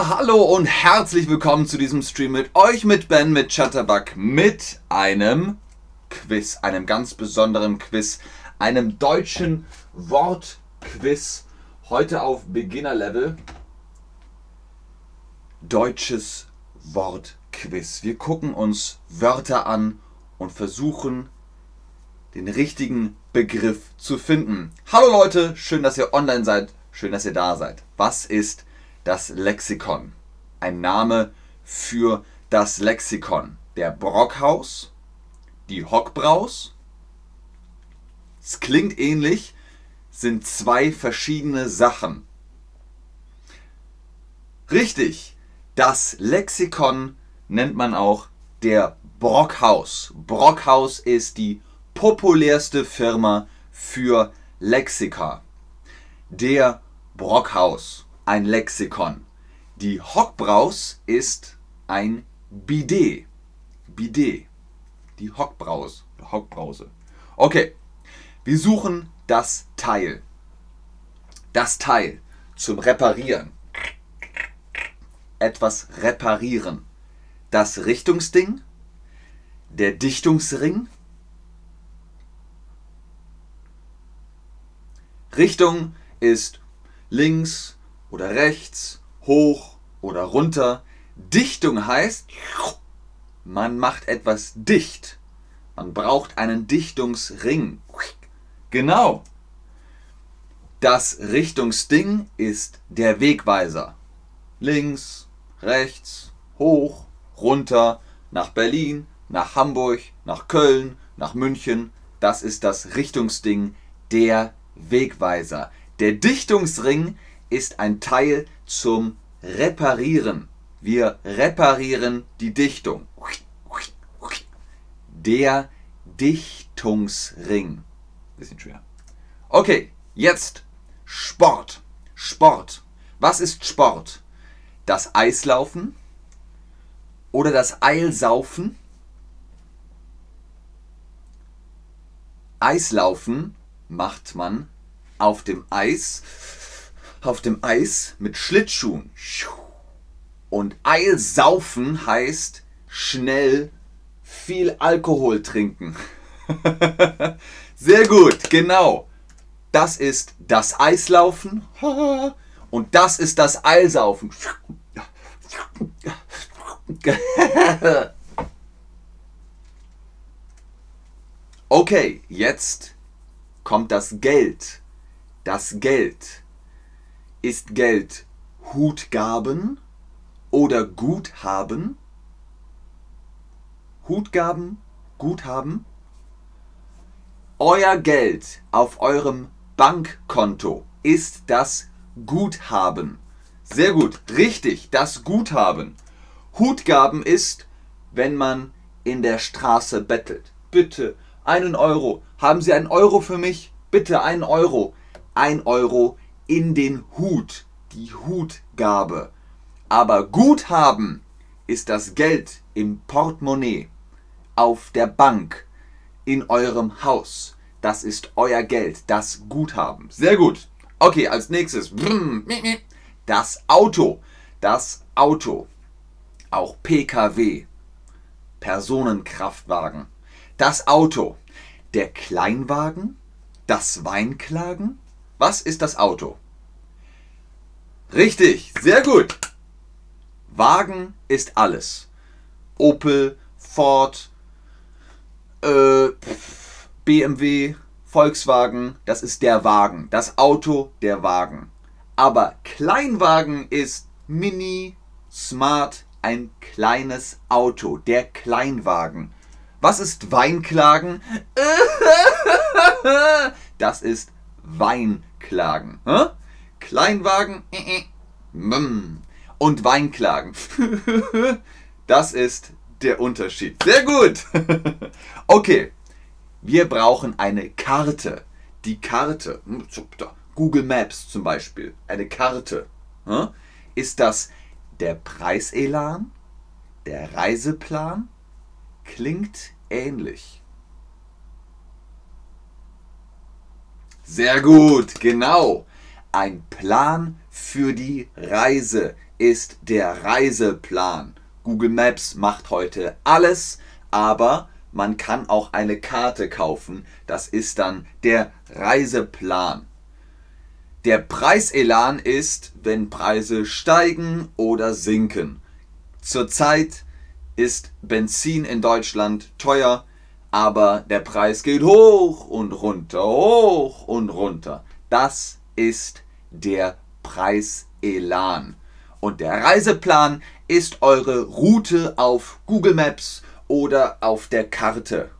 Hallo und herzlich willkommen zu diesem Stream mit euch, mit Ben, mit Chatterbug, mit einem Quiz, einem ganz besonderen Quiz, einem deutschen Wortquiz. Heute auf Beginner-Level. Deutsches Wortquiz. Wir gucken uns Wörter an und versuchen den richtigen Begriff zu finden. Hallo Leute, schön, dass ihr online seid, schön, dass ihr da seid. Was ist das Lexikon? Ein Name für das Lexikon. Der Brockhaus, die Hockbraus. Es klingt ähnlich, sind zwei verschiedene Sachen. Richtig, das Lexikon nennt man auch der Brockhaus. Brockhaus ist die populärste Firma für Lexika. Der Brockhaus, ein Lexikon. Die Hockbraus ist ein Bidet. Bidet. Die Hockbraus. Hockbrause. Okay, wir suchen das Teil. Das Teil zum Reparieren. Etwas reparieren. Das Richtungsding. Der Dichtungsring Richtung ist links oder rechts, hoch oder runter. Dichtung heißt, man macht etwas dicht. Man braucht einen Dichtungsring. Genau. Das Richtungsding ist der Wegweiser. Links, rechts, hoch, runter, nach Berlin, nach Hamburg, nach Köln, nach München. Das ist das Richtungsding, der Wegweiser. Der Dichtungsring ist ein Teil zum Reparieren. Wir reparieren die Dichtung. Der Dichtungsring. Bisschen schwer. Okay, jetzt Sport. Sport. Was ist Sport? Das Eislaufen oder das Eilsaufen? Eislaufen macht man auf dem Eis, auf dem Eis mit Schlittschuhen. Und Eilsaufen heißt schnell viel Alkohol trinken. Sehr gut, genau. Das ist das Eislaufen und das ist das Eilsaufen. Okay, jetzt kommt das Geld. Das Geld. Ist Geld Hutgaben oder Guthaben? Hutgaben, Guthaben? Euer Geld auf eurem Bankkonto ist das Guthaben. Sehr gut, richtig, das Guthaben. Hutgaben ist, wenn man in der Straße bettelt. Bitte, einen Euro. Haben Sie einen Euro für mich? Bitte einen Euro. Ein Euro in den Hut. Die Hutgabe. Aber Guthaben ist das Geld im Portemonnaie, auf der Bank, in eurem Haus. Das ist euer Geld, das Guthaben. Sehr gut. Okay, als nächstes. Das Auto. Das Auto. Auch PKW. Personenkraftwagen das Auto, der Kleinwagen, das Weinklagen. Was ist das Auto? Richtig, sehr gut. Wagen ist alles. Opel, Ford, äh, BMW, Volkswagen, das ist der Wagen. Das Auto, der Wagen. Aber Kleinwagen ist Mini, Smart, ein kleines Auto, der Kleinwagen. Was ist Weinklagen? Das ist Weinklagen. Kleinwagen und Weinklagen. Das ist der Unterschied. Sehr gut. Okay, wir brauchen eine Karte. Die Karte, Google Maps zum Beispiel, eine Karte. Ist das der Preiselan, der Reiseplan, klingt ähnlich. Sehr gut, genau. Ein Plan für die Reise. ist der Reiseplan. Google Maps macht heute alles, aber man kann auch eine Karte kaufen. Das ist dann der Reiseplan. Der Preiselan ist, wenn Preise steigen oder sinken. Zurzeit ist Benzin in Deutschland teuer, aber der Preis geht hoch und runter, hoch und runter. Das ist der Preiselan. Und der Reiseplan ist eure Route auf Google Maps oder auf der Karte.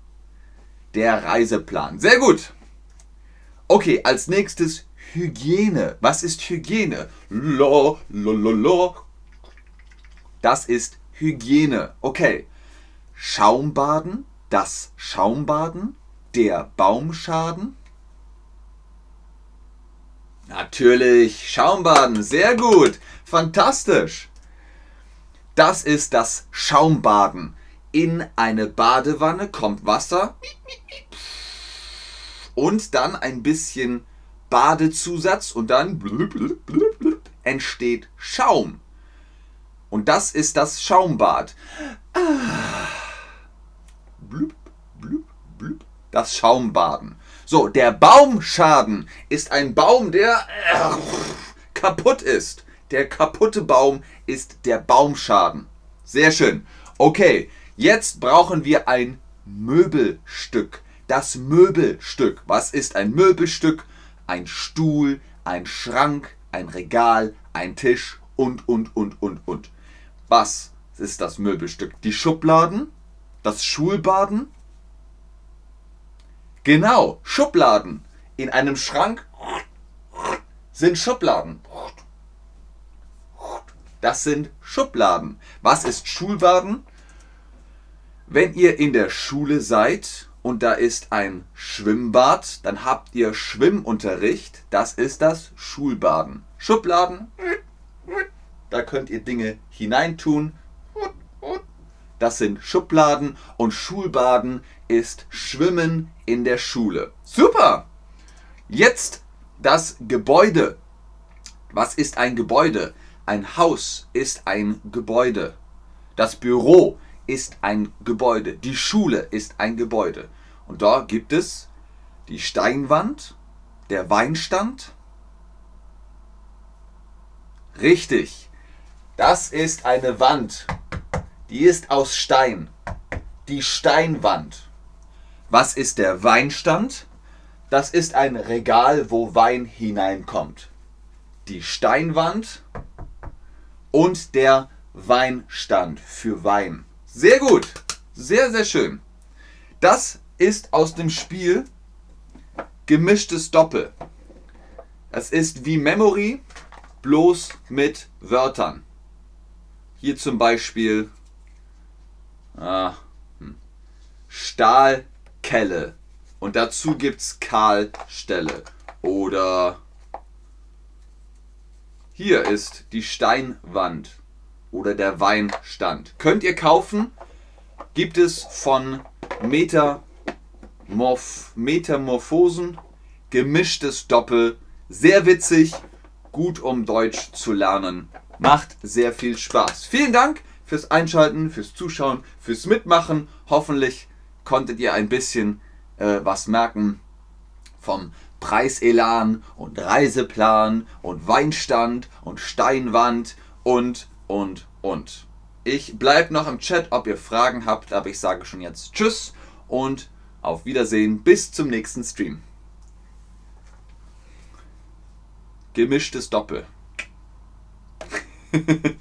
Der Reiseplan. Sehr gut. Okay, als nächstes Hygiene. Was ist Hygiene? La, la, la, la. Das ist Hygiene. Okay. Schaumbaden, das Schaumbaden, der Baumschaden. Natürlich, Schaumbaden, sehr gut, fantastisch. Das ist das Schaumbaden. In eine Badewanne kommt Wasser und dann ein bisschen Badezusatz und dann entsteht Schaum. Und das ist das Schaumbad. Das Schaumbaden. So, der Baumschaden ist ein Baum, der äh, kaputt ist. Der kaputte Baum ist der Baumschaden. Sehr schön. Okay, jetzt brauchen wir ein Möbelstück. Das Möbelstück. Was ist ein Möbelstück? Ein Stuhl, ein Schrank, ein Regal, ein Tisch und, und, und, und, und. Was ist das Möbelstück? Die Schubladen? Das Schulbaden? Genau, Schubladen. In einem Schrank sind Schubladen. Das sind Schubladen. Was ist Schulbaden? Wenn ihr in der Schule seid und da ist ein Schwimmbad, dann habt ihr Schwimmunterricht. Das ist das Schulbaden. Schubladen, da könnt ihr Dinge hineintun. Das sind Schubladen und Schulbaden ist Schwimmen in der Schule. Super! Jetzt das Gebäude. Was ist ein Gebäude? Ein Haus ist ein Gebäude. Das Büro ist ein Gebäude. Die Schule ist ein Gebäude. Und da gibt es die Steinwand, der Weinstand. Richtig. Das ist eine Wand. Die ist aus Stein. Die Steinwand. Was ist der Weinstand? Das ist ein Regal, wo Wein hineinkommt. Die Steinwand und der Weinstand für Wein. Sehr gut. Sehr, sehr schön. Das ist aus dem Spiel gemischtes Doppel. Es ist wie Memory, bloß mit Wörtern. Hier zum Beispiel ah, hm, Stahlkelle. Und dazu gibt es Kahlstelle. Oder hier ist die Steinwand oder der Weinstand. Könnt ihr kaufen. Gibt es von Metamorph Metamorphosen. Gemischtes Doppel. Sehr witzig. Gut um Deutsch zu lernen. Macht sehr viel Spaß. Vielen Dank fürs Einschalten, fürs Zuschauen, fürs Mitmachen. Hoffentlich konntet ihr ein bisschen äh, was merken vom Preiselan und Reiseplan und Weinstand und Steinwand und, und, und. Ich bleibe noch im Chat, ob ihr Fragen habt, aber ich sage schon jetzt Tschüss und auf Wiedersehen. Bis zum nächsten Stream. Gemischtes Doppel.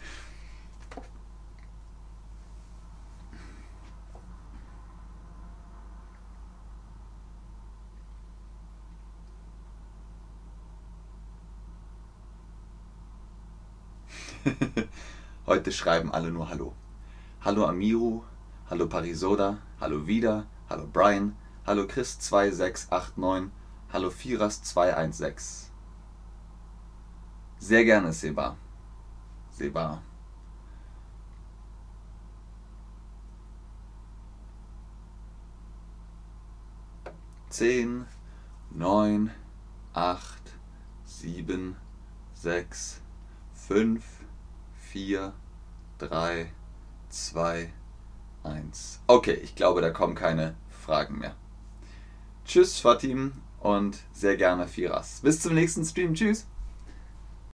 Heute schreiben alle nur Hallo. Hallo Amiru, hallo Parisoda, hallo Vida, hallo Brian, hallo Chris2689, hallo Firas216. Sehr gerne, Seba. Seba. Zehn, neun, acht, sieben, sechs, fünf, 4, 3, 2, 1. Okay, ich glaube, da kommen keine Fragen mehr. Tschüss, Fatim und sehr gerne Firas. Bis zum nächsten Stream. Tschüss.